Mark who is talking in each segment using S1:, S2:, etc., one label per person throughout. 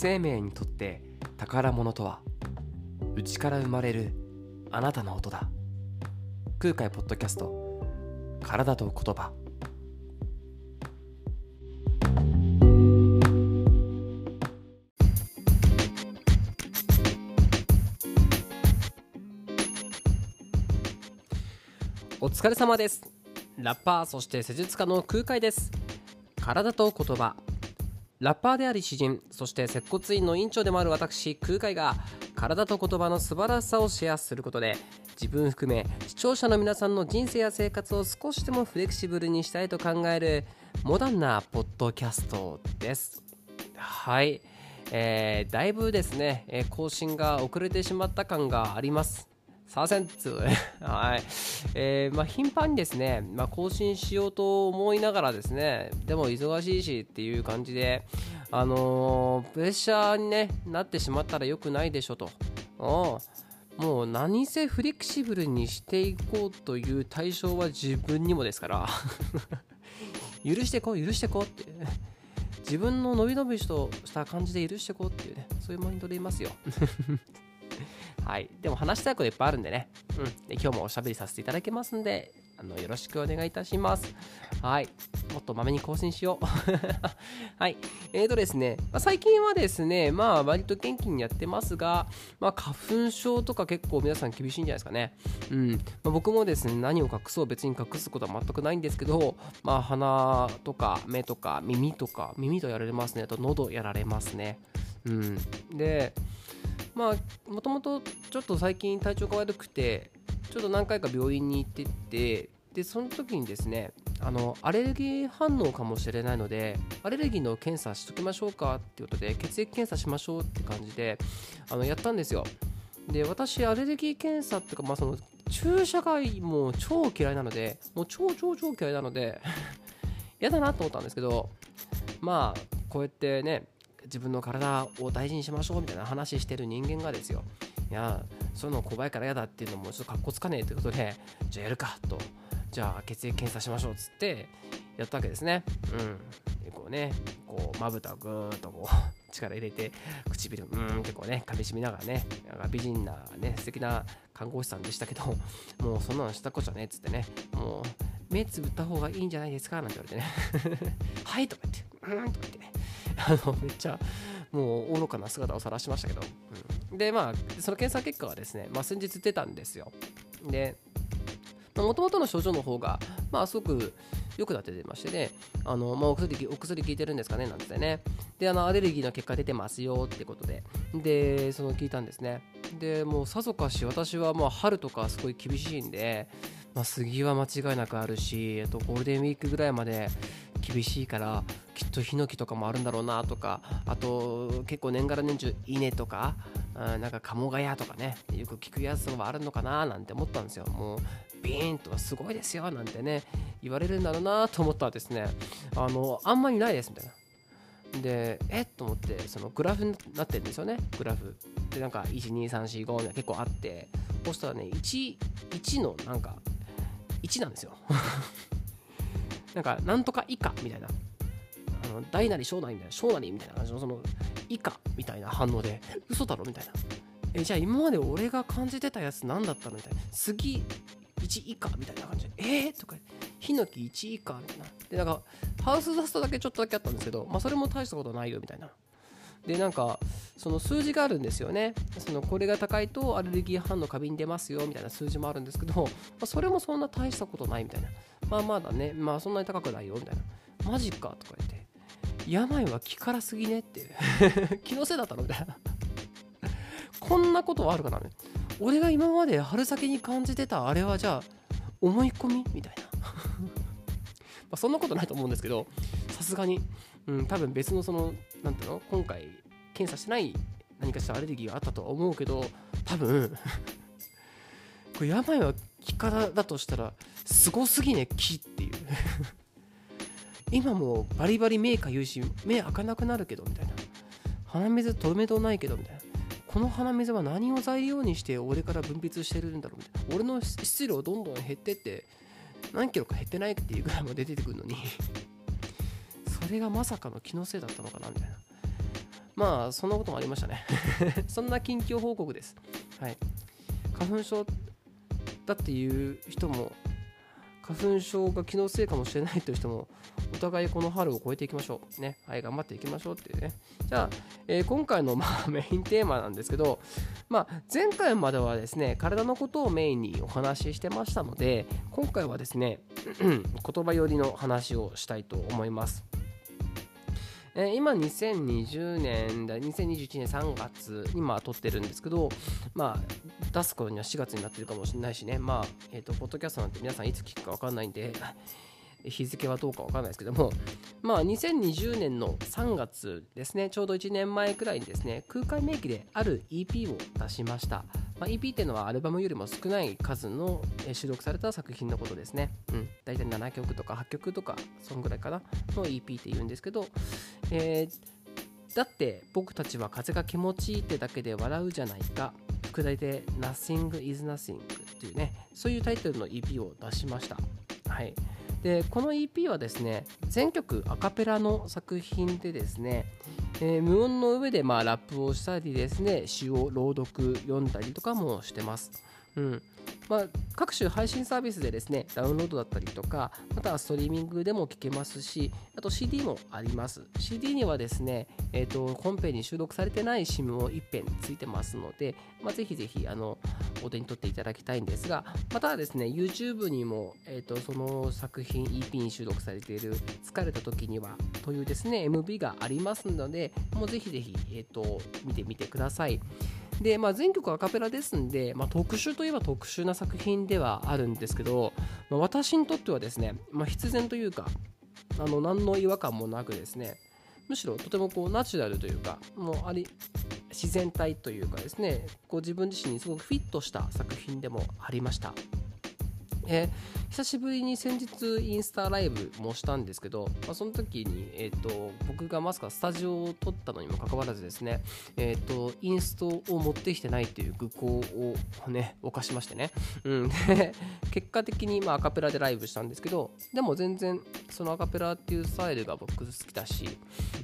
S1: 生命にとって宝物とは内から生まれるあなたの音だ。空海ポッドキャスト体と言葉。お疲れ様です。ラッパーそして施術家の空海です。体と言葉。ラッパーであり詩人そして接骨院の院長でもある私空海が体と言葉の素晴らしさをシェアすることで自分含め視聴者の皆さんの人生や生活を少しでもフレキシブルにしたいと考えるモダンなポッドキャストです。はい。えー、だいぶですね、更新が遅れてしまった感があります。させんつ はい。えー、まあ、頻繁にですね、まあ、更新しようと思いながらですね、でも忙しいしっていう感じで、あのー、プレッシャーに、ね、なってしまったら良くないでしょと。うん。もう何せフレキシブルにしていこうという対象は自分にもですから。許してこう許してこうって。自分の伸び伸びとした感じで許してこうっていうねそういうマインドでいますよ。はい。でも話したいこといっぱいあるんでね。うん。で今日もおしゃべりさせていただきますんで、あの、よろしくお願いいたします。はい。もっとまめに更新しよう。はい。えーとですね、まあ、最近はですね、まあ、割と元気にやってますが、まあ、花粉症とか結構皆さん厳しいんじゃないですかね。うん。まあ、僕もですね、何を隠そう別に隠すことは全くないんですけど、まあ、鼻とか目とか耳とか、耳とやられますね。あと喉やられますね。うん。で、まあもともとちょっと最近体調が悪くてちょっと何回か病院に行ってってでその時にですねあのアレルギー反応かもしれないのでアレルギーの検査しときましょうかっていうことで血液検査しましょうって感じであのやったんですよ。で私アレルギー検査っていうか、まあ、その注射がもう超嫌いなのでもう超超超嫌いなので 嫌だなと思ったんですけどまあこうやってね自分の体を大事にしましょうみたいな話してる人間がですよ。いやそういうの怖いから嫌だっていうのもちょっとかっこつかねえということでじゃあやるかと。じゃあ血液検査しましょうっつってやったわけですね。うん。でこうねこうまぶたをぐーっとこう 力入れて唇うんってこうね噛みしめながらねなんか美人なね素敵な看護師さんでしたけどもうそんなのしたこっちゃねっつってねもう目つぶった方がいいんじゃないですかなんて言われてね。はいとか言ってうんとか言って。ねあのめっちゃもう愚かな姿を晒しましたけど、うん、でまあその検査結果はですね、まあ、先日出たんですよ。でもともとの症状の方がまあすごく良くなって出ましてね、あのまあ、お薬お薬効いてるんですかねなんてね、で、あのアレルギーの結果出てますよってことで、で、その聞いたんですね。で、もうさぞかし私はもう春とかすごい厳しいんで、まあ、杉は間違いなくあるし、とゴールデンウィークぐらいまで厳しいからきっとヒノキとかもあるんだろうなとかあと結構年がら年中稲とかなんか鴨ヶ谷とかねよく聞くやつがあるのかななんて思ったんですよ。もうビーンとすごいですよなんてね言われるんだろうなと思ったらですねあのあんまりないですみたいな。でえっ？と思ってそのグラフになってるんですよねグラフ。でなんか12345みたいな結構あって。そしたらね 1, 1のなんか1なんですよ。なんか、なんとか以下みたいな、あの大なり小なりみたいな、小なりみたいな感じの、その、以下みたいな反応で、嘘だろみたいな。え、じゃあ今まで俺が感じてたやつ何だったのみたいな。杉1以下みたいな感じで、えー、とか、ヒノキ1以下みたいな。で、なんか、ハウスダストだけちょっとだけあったんですけど、まあそれも大したことないよみたいな。で、なんか、その数字があるんですよね。そのこれが高いとアレルギー反応過敏出ますよみたいな数字もあるんですけど、まあ、それもそんな大したことないみたいな。まあまだね、まあそんなに高くないよみたいな。マジかとか言って、病は気からすぎねって。気のせいだったのみたいな。こんなことはあるかな俺が今まで春先に感じてたあれはじゃあ思い込みみたいな まそんなことないと思うんですけどさすがに、うん、多分別のその何ていうの？今回検査してない何かしらアレルギーがあったとは思うけど多分 これ病は気からだとしたらすごすぎね木っていう。今もバリバリ目かゆいし目開かなくなるけどみたいな。鼻水止めどないけどみたいな。この鼻水は何を材料にして俺から分泌してるんだろうみたいな。俺の質量どんどん減ってって何キロか減ってないっていうぐらいまで出てくるのに。れがまさかの気のせいだったのかなみたいなまあそんなこともありましたね そんな近況報告ですはい花粉症だっていう人も花粉症が気のせいかもしれないという人もお互いこの春を越えていきましょう。ね。はい、頑張っていきましょうっていうね。じゃあ、えー、今回のまあ メインテーマなんですけど、まあ、前回まではですね、体のことをメインにお話ししてましたので、今回はですね、言葉寄りの話をしたいと思います。えー、今2020年だ2021年3月にま撮ってるんですけど、まあ、出す頃には4月になってるかもしれないしね。まあえっ、ー、とポッドキャストなんて皆さんいつ聞くか分かんないんで日付はどうかわからないですけども、まあ、2020年の3月ですね、ちょうど1年前くらいにですね、空海名義である EP を出しました。まあ、EP っていうのはアルバムよりも少ない数の収録された作品のことですね。うん、大体7曲とか8曲とか、そんぐらいかな、の EP って言うんですけど、えー、だって僕たちは風が気持ちいいってだけで笑うじゃないか。副題で Nothing is Nothing っていうね、そういうタイトルの EP を出しました。はい。でこの EP はですね全曲アカペラの作品でですね、えー、無音の上でまあラップをしたりですね詩を朗読読んだりとかもしてます。うんまあ、各種配信サービスでですね、ダウンロードだったりとか、またはストリーミングでも聴けますし、あと CD もあります。CD にはですね、えーと、本編に収録されてない SIM も1編ついてますので、まあ、ぜひぜひあのお手に取っていただきたいんですが、またはですね、YouTube にも、えーと、その作品 EP に収録されている疲れた時にはというですね、MV がありますので、もうぜひぜひ、えーと見てみてください。で、まあ、全曲アカペラですんで、まあ、特殊といえば特殊な作品ではあるんですけど、まあ、私にとってはですね、まあ、必然というかあの何の違和感もなくですねむしろとてもこうナチュラルというかもうあり自然体というかですねこう自分自身にすごくフィットした作品でもありました。えー、久しぶりに先日インスタライブもしたんですけど、まあ、その時に、えーと、僕がまさかスタジオを撮ったのにもかかわらずですね、えーと、インストを持ってきてないっていう愚行をね犯しましてね、うん、で結果的にまあアカペラでライブしたんですけどでも全然そのアカペラっていうスタイルが僕好きだし、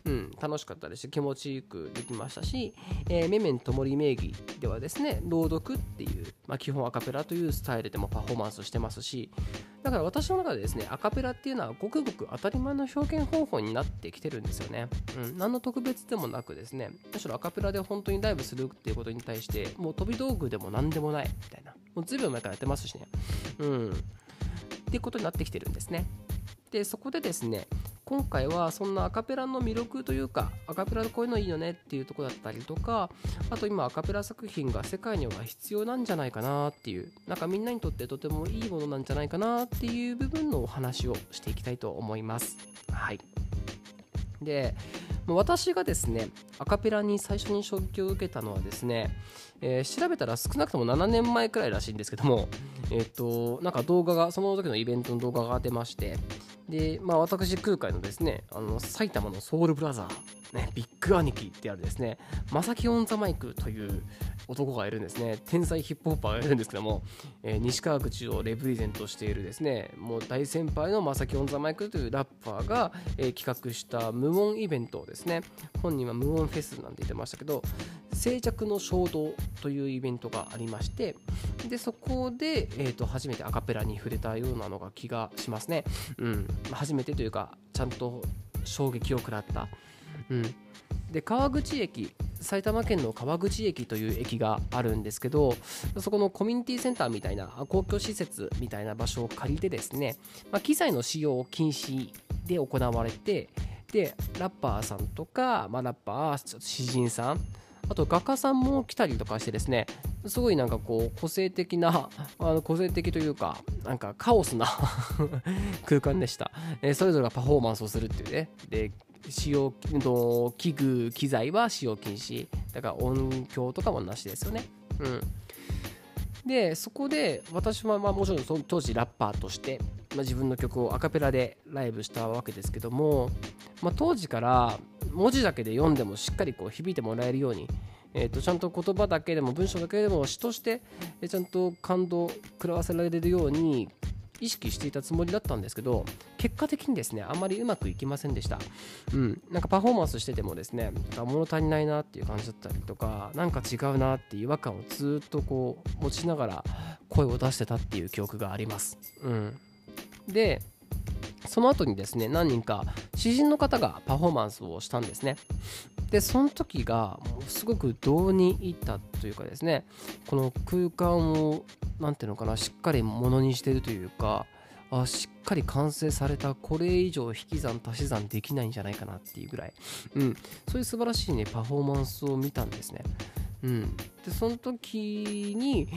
S1: うん、楽しかったですし気持ちよくできましたし、えー、メメントモリ名義ではですね朗読っていう、まあ、基本アカペラというスタイルでもパフォーマンスしてます。ますしだから私の中でですねアカペラっていうのはごくごく当たり前の表現方法になってきてるんですよね、うん、何の特別でもなくですねむしろアカペラで本当にライブするっていうことに対してもう飛び道具でも何でもないみたいなもうずいぶん前からやってますしね。うん。っていうことになってきてるんですね。でそこでですね今回はそんなアカペラの魅力というかアカペラでこういうのいいよねっていうとこだったりとかあと今アカペラ作品が世界には必要なんじゃないかなっていうなんかみんなにとってとてもいいものなんじゃないかなっていう部分のお話をしていきたいと思います。はい。で私がですねアカペラに最初に衝撃を受けたのはですね、えー、調べたら少なくとも7年前くらいらしいんですけどもえっ、ー、となんか動画がその時のイベントの動画が出ましてで、まあ、私、空海のですね、あの埼玉のソウルブラザー、ね、ビッグ兄貴ってあるですね、まさきオン・ザ・マイクという男がいるんですね、天才ヒップホッパーがいるんですけども、えー、西川口をレプレゼントしているですね、もう大先輩のまさきオン・ザ・マイクというラッパーが、えー、企画した無音イベントをですね、本人は無音フェスなんて言ってましたけど、静寂の衝動というイベントがありましてでそこで、えーと、初めてアカペラに触れたようなのが気がしますね、うん、初めてというかちゃんと衝撃を食らった、うん、で川口駅埼玉県の川口駅という駅があるんですけどそこのコミュニティセンターみたいな公共施設みたいな場所を借りてですね、まあ、機材の使用禁止で行われてでラッパーさんとか、まあ、ラッパー詩人さんあと画家さんも来たりとかしてですねすごいなんかこう個性的な あの個性的というかなんかカオスな 空間でした、えー、それぞれがパフォーマンスをするっていうね。で使用の器具機材は使用禁止。だから音響とかもなしですよね。うん。でそこで私はまあもちろんその当時ラッパーとして、まあ、自分の曲をアカペラでライブしたわけですけども、まあ、当時から文字だけで読んでもしっかりこう響いてもらえるように、えー、とちゃんと言葉だけでも文章だけでも詩としてちゃんと感動を食らわせられるように意識していたつもりだったんですけど結果的にですねあまりうまくいきませんでした、うん、なんかパフォーマンスしててもですね物足りないなっていう感じだったりとか何か違うなっていう違和感をずっとこう持ちながら声を出してたっていう記憶があります、うん、でその後にですね何人か詩人の方がパフォーマンスをしたんですね。でその時がもうすごくどうに入ったというかですねこの空間を何ていうのかなしっかりものにしてるというかあしっかり完成されたこれ以上引き算足し算できないんじゃないかなっていうぐらい、うん、そういう素晴らしいねパフォーマンスを見たんですね。うん、でその時に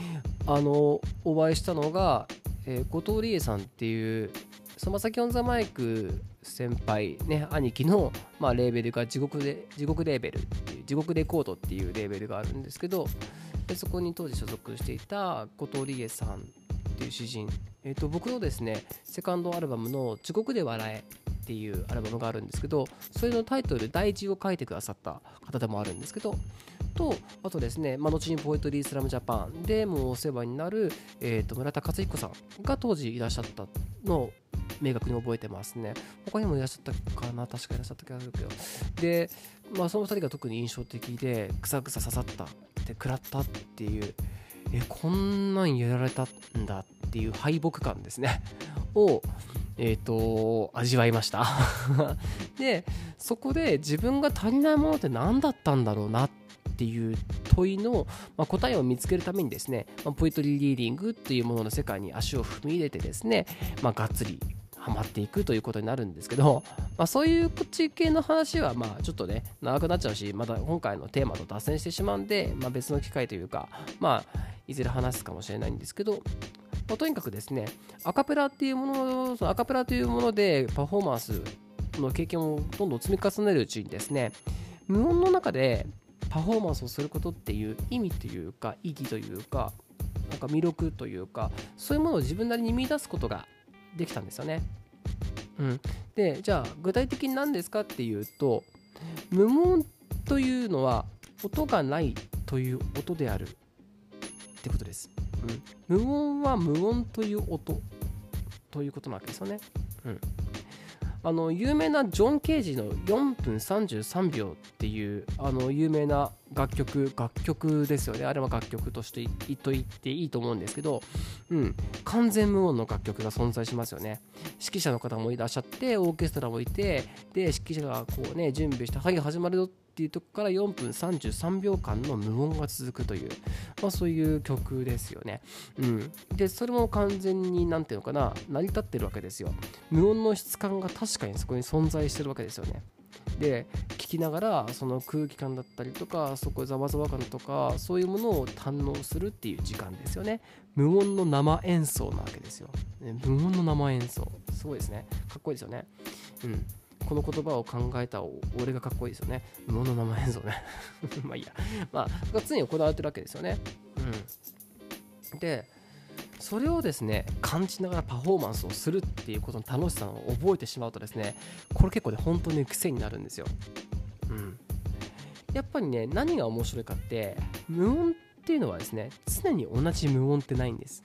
S1: あのお会いしたのが、えー、後藤理恵さんっていうその先オンザマイク先輩ね兄貴の、まあ、レーベルが地獄で地獄レーベルっていう地獄レコードっていうレーベルがあるんですけどでそこに当時所属していた後藤理恵さんっていう詩人、えー、と僕のですねセカンドアルバムの「地獄で笑え」っていうアルバムがあるんですけどそれのタイトル第一を書いてくださった方でもあるんですけどとあとですね、まあ、後にポエトリースラムジャパンでもお世話になる、えー、と村田克彦さんが当時いらっしゃったの明確に覚えてますね。他にもいらっしゃったかな？確かいらっしゃった気がするけど。で、まあ、その2人が特に印象的でくさくさ刺さったって食らったっていう。えこんなんやられたんだっていう敗北感ですね。をえっ、ー、と味わいました。でそこで自分が足りないものって何だったんだろうなっていう問いの、まあ、答えを見つけるためにですね、まあ、ポエトリーリーディングっていうものの世界に足を踏み入れてですね、まあ、がっつりハマっていくということになるんですけど、まあ、そういう口系の話はまあちょっとね長くなっちゃうしまた今回のテーマと脱線してしまうんで、まあ、別の機会というかまあいずれ話すかもしれないんですけど、まあ、とにかくですねアカペラっていうものそのアカペラというものでパフォーマンスの経験をどんどん積み重ねるうちにですね無音の中でパフォーマンスをすることっていう意味というか意義というかなんか魅力というかそういうものを自分なりに見出すことができたんですよね。うん、でじゃあ具体的に何ですかっていうと無音というのは音がないという音であるってことです。うん、無音は無音という音ということなわけですよね。うんあの有名なジョン・ケージの4分33秒っていうあの有名な楽曲楽曲ですよね。あれは楽曲として言っと言っていいと思うんですけど、うん、完全無音の楽曲が存在しますよね。指揮者の方もいらっしゃってオーケストラもいてで指揮者がこうね準備してはい始まるよってていうとこから4分33秒間の無音が続くという、まあ、そういう曲ですよね。うん、でそれも完全に何ていうのかな成り立ってるわけですよ。無音の質感が確かにそこに存在してるわけですよね。で聞きながらその空気感だったりとかそこざわざわ感とかそういうものを堪能するっていう時間ですよね。無音の生演奏なわけですよ、ね、無音の生演奏。すごいですね。かっこいいですよね。うん。この言葉を考えた俺がかっこいいですよね。無の生演奏ね。まあいいや。まあ、常に行われてるわけですよね。うん。で、それをですね、感じながらパフォーマンスをするっていうことの楽しさを覚えてしまうとですね、これ結構ね、本当に癖になるんですよ。うん。やっぱりね、何が面白いかって、無音っていうのはですね、常に同じ無音ってないんです。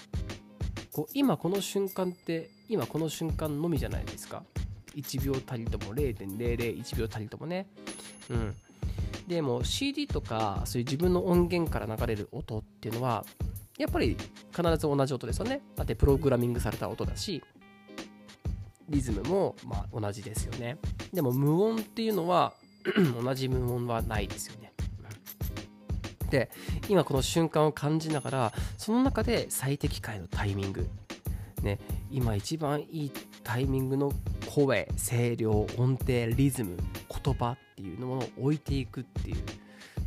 S1: こう今この瞬間って今この瞬間のみじゃないですか1秒たりとも0.001秒たりともね。うん。でも CD とかそういう自分の音源から流れる音っていうのはやっぱり必ず同じ音ですよね。だってプログラミングされた音だしリズムもまあ同じですよね。でも無音っていうのは 同じ無音はないですよね。で今この瞬間を感じながらその中で最適解のタイミング。ね今一番いいタイミングの声声量音程リズム言葉っていうのを置いていくっていう。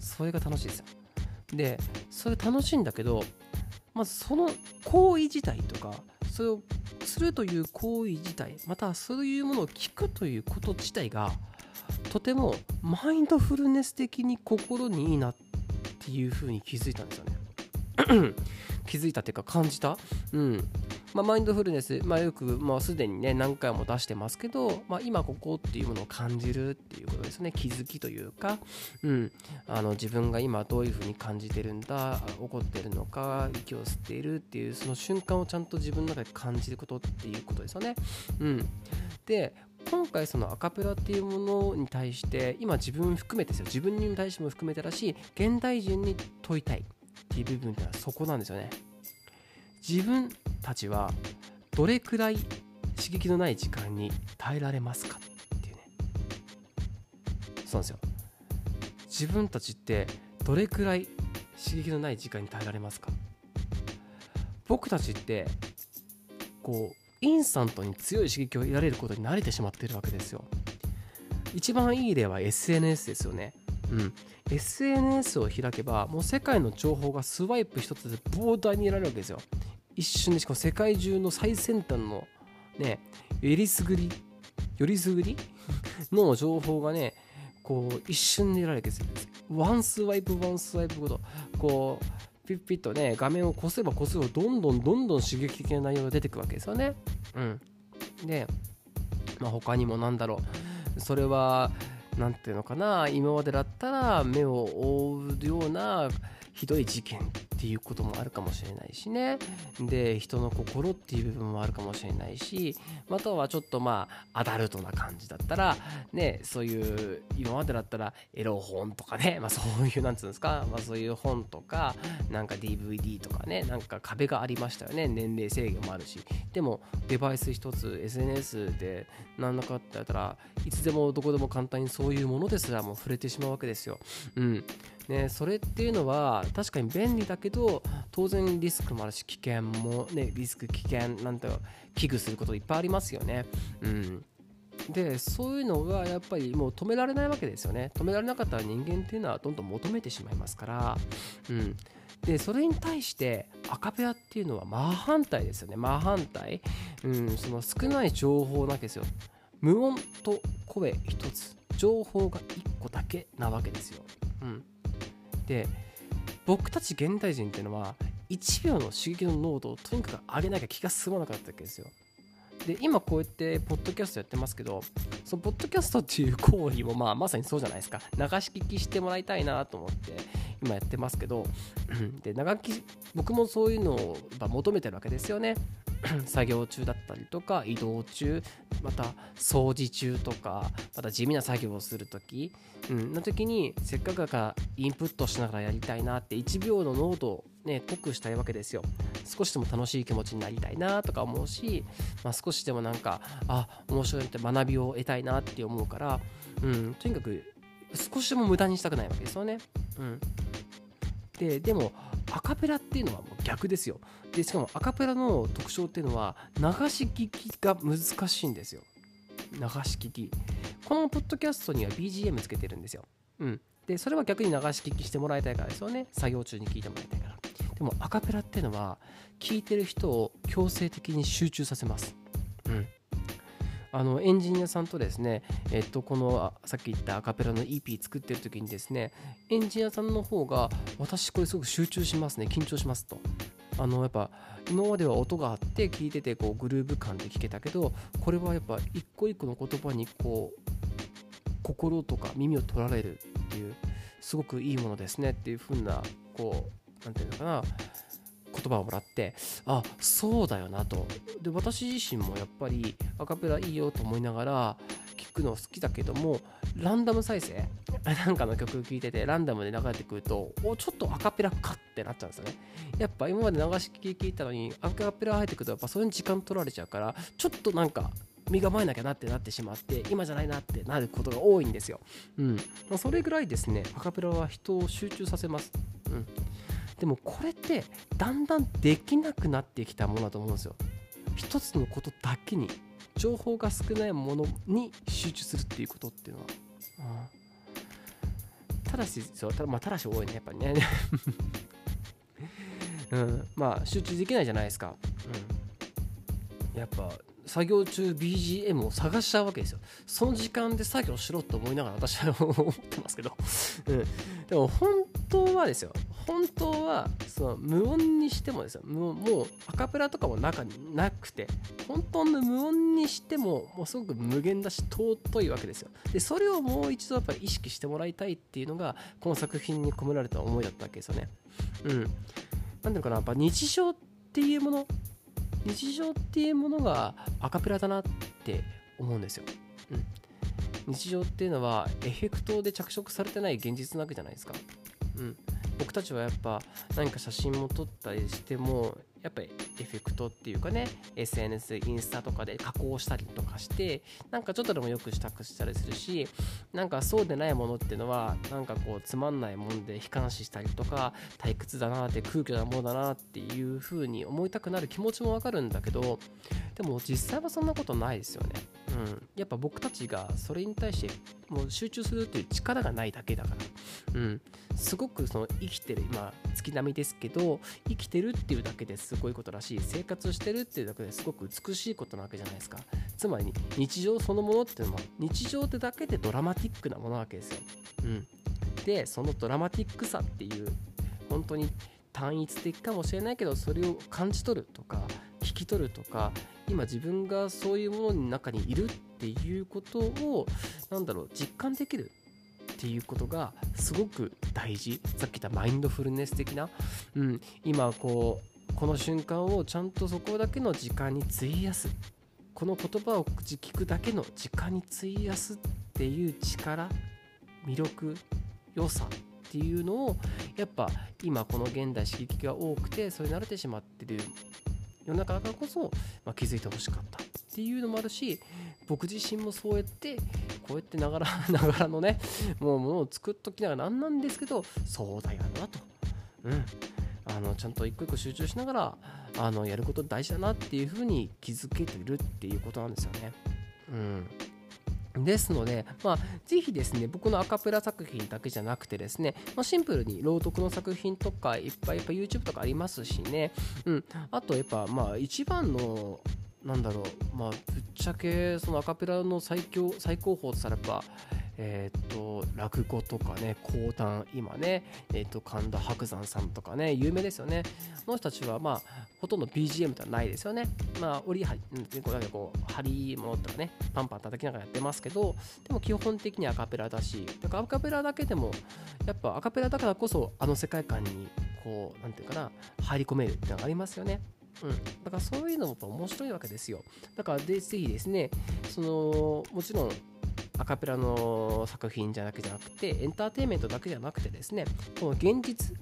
S1: それが楽しいですよ。でそれ楽しいんだけどまずその行為自体とかそれをするという行為自体またそういうものを聞くということ自体がとてもマインドフルネス的に心にいいなっていうふうに気づいたんですよね。気づいたっていうか感じた。うん。まあ、マインドフルネス、まあ、よくもうすでにね何回も出してますけど、まあ、今ここっていうものを感じるっていうことですね。気づきというか、うん、あの自分が今どういうふうに感じてるんだ怒ってるのか息を吸っているっていうその瞬間をちゃんと自分の中で感じることっていうことですよね。うん、で今回そのアカペラっていうものに対して今自分含めてですよ。自分に対しても含めてだし現代人に問いたいっていう部分ってのはそこなんですよね。自分たちはどれくらい刺激のない時間に耐えられますかっていうね。そうなんですよ。自分たちってどれくらい刺激のない時間に耐えられますか。僕たちってこうインスタントに強い刺激を得られることに慣れてしまってるわけですよ。一番いい例は SNS ですよね。うん。SNS を開けばもう世界の情報がスワイプ一つで膨大に得られるわけですよ。一瞬でしかも世界中の最先端のねえりすぐりよりすぐり の情報がねこう一瞬で得られるわけですワンスワイプワンスワイプごとこうピッピッとね画面をこせばこすほどどんどんどんどん刺激的な内容が出てくるわけですよね。うん、で、まあ、他にもなんだろう。それは何ていうのかな今までだったら目を覆うようなひどい事件っていうこともあるかもしれないしね。で人の心っていう部分もあるかもしれないしまたはちょっとまあアダルトな感じだったらねそういう今までだったらエロ本とかねまあそういうなんつうんですか、まあ、そういう本とかなんか DVD とかねなんか壁がありましたよね。年齢制限もあるし。でもデバイス一つ SNS で何らかってやったらいつでもどこでも簡単にそういうものですらもう触れてしまうわけですよ。うん。ね、それっていうのは確かに便利だけど当然リスクもあるし危険もねリスク危険なんて危惧することいっぱいありますよね。うん。でそういうのがやっぱりもう止められないわけですよね。止められなかったら人間っていうのはどんどん求めてしまいますから、うん、でそれに対してアカペラっていうのは真反対ですよね。真反対、うん、その少ない情報なわけですよ。無音と声一つ。情報が1個だけなわけですよ、うん、で僕たち現代人っていうのは1秒の刺激の濃度をとにかく上げなきゃ気が進まなかったわけですよ。で今こうやってポッドキャストやってますけどそのポッドキャストっていう行為もまあまさにそうじゃないですか。流し聞きしてもらいたいなと思って今やってますけど で長き僕もそういうのを求めてるわけですよね。作業中だったりとか移動中また掃除中とかまた地味な作業をする時、うん、の時にせっかくだからインプットしながらやりたいなって1秒の濃度をね濃くしたいわけですよ少しでも楽しい気持ちになりたいなとか思うし、まあ、少しでもなんかあ面白いって学びを得たいなって思うから、うん、とにかく少しでも無駄にしたくないわけですよね。うん、ででもアカペラっていうのはもう逆ですよ。でしかもアカペラの特徴っていうのは流し聞きが難しいんですよ。流し聞き。このポッドキャストには BGM つけてるんですよ。うん。でそれは逆に流し聞きしてもらいたいからですよね。作業中に聞いてもらいたいから。でもアカペラっていうのは聞いてる人を強制的に集中させます。あのエンジニアさんとですね、えっと、このさっき言ったアカペラの EP 作ってる時にですねエンジニアさんの方が私これすごく集中しますね緊張しますと。あのやっぱ今までは音があって聞いててこうグルーヴ感で聞けたけどこれはやっぱ一個一個の言葉にこう心とか耳を取られるっていうすごくいいものですねっていう風なこう何て言うのかな言葉をもらってあそうだよなとで私自身もやっぱりアカペラいいよと思いながら聞くの好きだけどもランダム再生なんかの曲聴いててランダムで流れてくるとおちょっとアカペラかってなっちゃうんですよねやっぱ今まで流し聞き聞いたのにアカペラ入ってくるとやっぱそれに時間取られちゃうからちょっとなんか身構えなきゃなってなってしまって今じゃないなってなることが多いんですよ。うん。それぐらいですね、アカペラは人を集中させます。うん。でもこれってだんだんできなくなってきたものだと思うんですよ。一つのことだけに情報が少ないものに集中するっていうことっていうのは、うん、ただしそうた,、まあ、ただし多いねやっぱりね。うん、まあ集中できないじゃないですか、うん、やっぱ作業中 BGM を探しちゃうわけですよ。その時間で作業しろと思いながら私は思ってますけど、うん、でも本当はですよ。本当はその無音にしてもですよ。もうアカペラとかも中になくて本当の無音にしてももうすごく無限だし尊いわけですよ。でそれをもう一度やっぱり意識してもらいたいっていうのがこの作品に込められた思いだったわけですよね。うん。なんていうのかなやっぱ日常っていうもの日常っていうものがアカペラだなって思うんですよ、うん、日常っていうのはエフェクトで着色されてない現実なわけじゃないですか、うん、僕たちはやっぱ何か写真も撮ったりしてもやっぱりエフェクトっていうかね SNS インスタとかで加工したりとかしてなんかちょっとでもよくしたくしたりするしなんかそうでないものっていうのはなんかこうつまんないもんで悲観視したりとか退屈だなって空虚なものだなっていう風に思いたくなる気持ちもわかるんだけどでも実際はそんなことないですよね。うん、やっぱ僕たちがそれに対してもう集中するっていう力がないだけだから、うん、すごくその生きてる今月並みですけど生きてるっていうだけですごいことらしい。生活してるっていうだけですごく美しいことなわけじゃないですか。つまり日常そのものっていうのは日常ってだけでドラマティックなものなわけですよ、うん、でそのドラマティックさっていう本当に単一的かもしれないけどそれを感じ取るとか聞き取るとか今自分がそういうものの中にいるっていうことを何だろう実感できるっていうことがすごく大事。さっき言ったマインドフルネス的な、うん、今こうこの瞬間をちゃんとそこだけの時間に費やす。この言葉を口聞くだけの時間に費やすっていう力魅力良さっていうのをやっぱ今この現代刺激が多くてそれ慣れてしまってる世の中だからこそ、まあ、気づいてほしかったっていうのもあるし僕自身もそうやってこうやってながら ながらのねもうものを作っときながらなんなんですけどそうだよなと。うん。あのちゃんと一個一個集中しながらあのやること大事だなっていうふうに気づけてるっていうことなんですよね。うん。ですので、まあ、ぜひですね、僕のアカペラ作品だけじゃなくてですね、まあ、シンプルに朗読の作品とかいっぱいやっぱ YouTube とかありますしね、うん、あとやっぱまあ一番のなんだろうまあぶっちゃけそのアカペラの最強最高峰とさればえっ、と落語とかね講談今ねえっ、と神田伯山さんとかね有名ですよね。この人たちはまあほとんど BGM ではないですよね。まあ折りはりこうこう張り物とかねパンパン叩きながらやってますけどでも基本的にアカペラだしだからアカペラだけでもやっぱアカペラだからこそあの世界観にこう何て言うかな入り込めるっていうのがありますよね。うん、だからそういうのも面白いわけですよ。だからぜひですね、そのもちろんアカペラの作品じゃなくじゃなくてエンターテインメントだけじゃなくてですねこの現実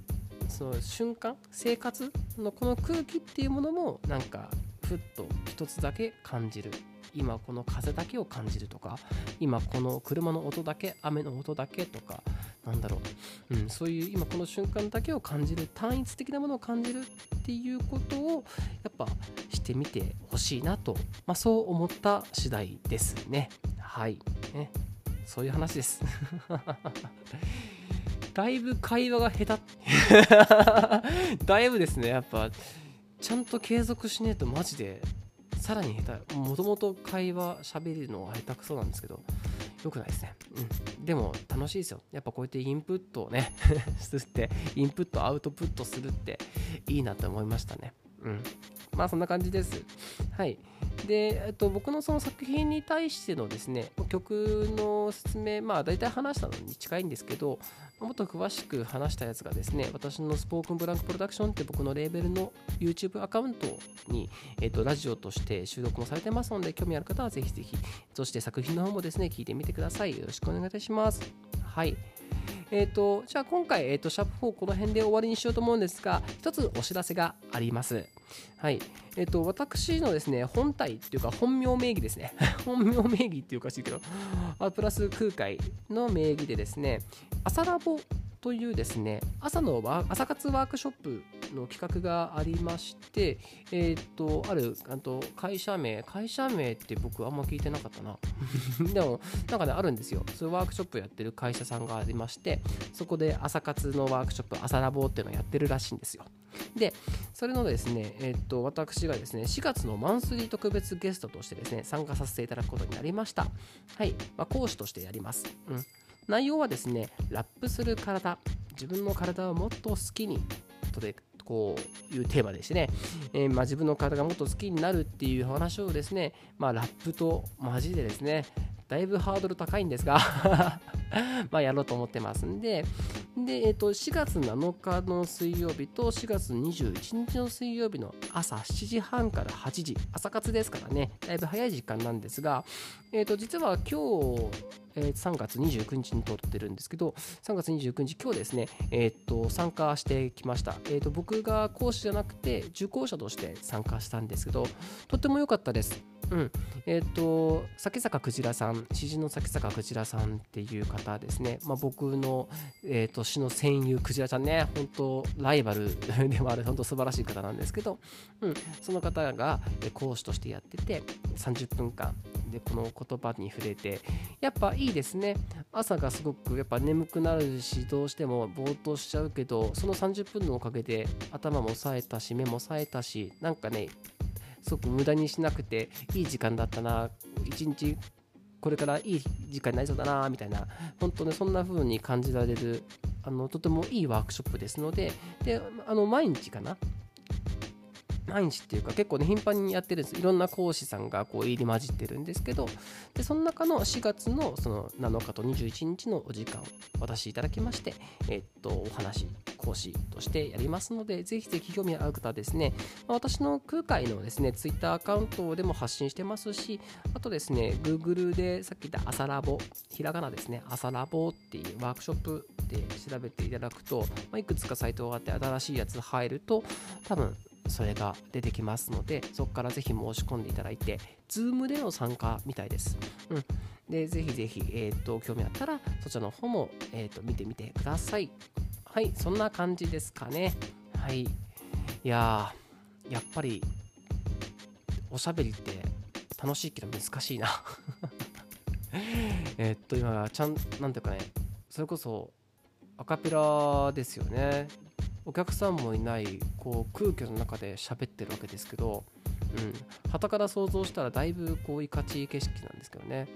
S1: その瞬間生活のこの空気っていうものもなんかふっと一つだけ感じる。今この風だけを感じるとか今この車の音だけ雨の音だけとかなんだろう、うん、そういう今この瞬間だけを感じる単一的なものを感じるっていうことをやっぱしてみてほしいなと、まあ、そう思った次第ですね。はいねそういう話です だいぶ会話が下手 だいぶですねやっぱちゃんと継続しねえとマジでさらに下手もともと会話しゃべるのは下手くそなんですけど良くないですね。うん。でも楽しいですよ。やっぱこうやってインプットをね すって、インプット、アウトプットするっていいなと思いましたね。うん。まあそんな感じです。はい。で、えっと、僕のその作品に対してのですね、曲の説明、まあ大体話したのに近いんですけど、もっと詳しく話したやつがですね、私のスポークンブランクプロダクションって僕のレーベルの YouTube アカウントに、えっと、ラジオとして収録もされてますので、興味ある方はぜひぜひ、そして作品の方もですね、聞いてみてください。よろしくお願いいたします。はい。えっ、ー、と、じゃあ今回、えっ、ー、と、シャープ4この辺で終わりにしようと思うんですが、一つお知らせがあります。はい。えっ、ー、と、私のですね、本体っていうか本名名義ですね。本名名義っていうかしいけど、あプラス空海の名義でですね、朝ラボというですね朝の朝活ワークショップの企画がありまして、えっ、とあるあと会社名会社名って僕あんま聞いてなかったな でもなんかねあるんですよそういうワークショップやってる会社さんがありましてそこで朝活のワークショップ朝ラボっていうのをやってるらしいんですよでそれのですねえっ、と私がですね4月のマンスリー特別ゲストとしてですね参加させていただくことになりました。はい、まあ、講師としてやります。うん。内容はですねラップする体。自分の体をもっと好きに。とでこういうテーマでしてね、えー、まあ、自分の体がもっと好きになるっていう話をですね、まあ、ラップと交えてですねだいぶハードル高いんですが まあやろうと思ってますんで、で、えっと、4月7日の水曜日と4月21日の水曜日の朝7時半から8時、朝活ですからね、だいぶ早い時間なんですが、えっと、実は今日、えー、3月29日に撮ってるんですけど、3月29日、今日ですね、えっと、参加してきました。えっと、僕が講師じゃなくて、受講者として参加したんですけど、とっても良かったです。うん。えっ、ー、と、酒坂くじらさん、詩人の酒坂くじらさんっていう方ですね。まあ、僕の、えっ、ー、と、詩の戦友くじらちゃんね、本当ライバルでもある、本当素晴らしい方なんですけど、うん、その方が講師としてやってて、30分間でこの言葉に触れて、やっぱいいですね。朝がすごくやっぱ眠くなるし、どうしてもぼーっとしちゃうけど、その30分のおかげで頭も冴えたし、目も冴えたし、なんかね、すごく無駄にしなくていい時間だったな一日これからいい時間になりそうだなみたいな本当ねそんな風に感じられるあのとてもいいワークショップですのでであの毎日かな毎日っていうか結構ね頻繁にやってるんです。いろんな講師さんがこう入り混じってるんですけどでその中の4月のその7日と21日のお時間お渡しいただきましてえっとお話講師としてやりますのでぜひぜひ興味ある方はですね私の空海のですね Twitter アカウントでも発信してますしあとですね Google でさっき言った朝ラボひらがなですね朝ラボっていうワークショップで調べていただくと、まあ、いくつかサイトがあって新しいやつ入ると多分それが出てきますのでそこからぜひ申し込んでいただいて Zoom での参加みたいです、うん、でぜひぜひ、えーと、興味あったらそちらの方も、えーと、見てみてください。はいそんな感じですかね。はい。いややっぱりおしゃべりって楽しいけど難しいな。えっと今ちゃんなんていうかねそれこそアカペラですよね。お客さんもいないこう空気の中で喋ってるわけですけど、うん、旗から想像したらだいぶこういかちい景色なんですけどね。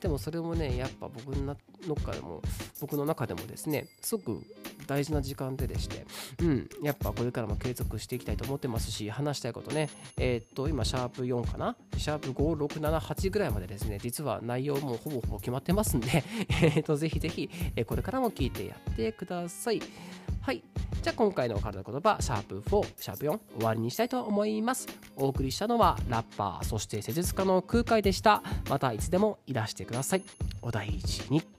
S1: でもそれもねやっぱ僕の中でも僕の中でもですねすごく大事な時間ででして、うん、やっぱこれからも継続していきたいと思ってますし、話したいことね、えー、っと、今、シャープ4かな？シャープ5、6、7、8ぐらいまでですね、実は内容もほぼほぼ決まってますんで、え、っと、ぜひぜひ、これからも聞いてやってください。はい。じゃあ今回の体の言葉、シャープ4、シャープ4、終わりにしたいと思います。お送りしたのはラッパー、そして施術家の空海でした。またいつでもいらしてください。お大事に。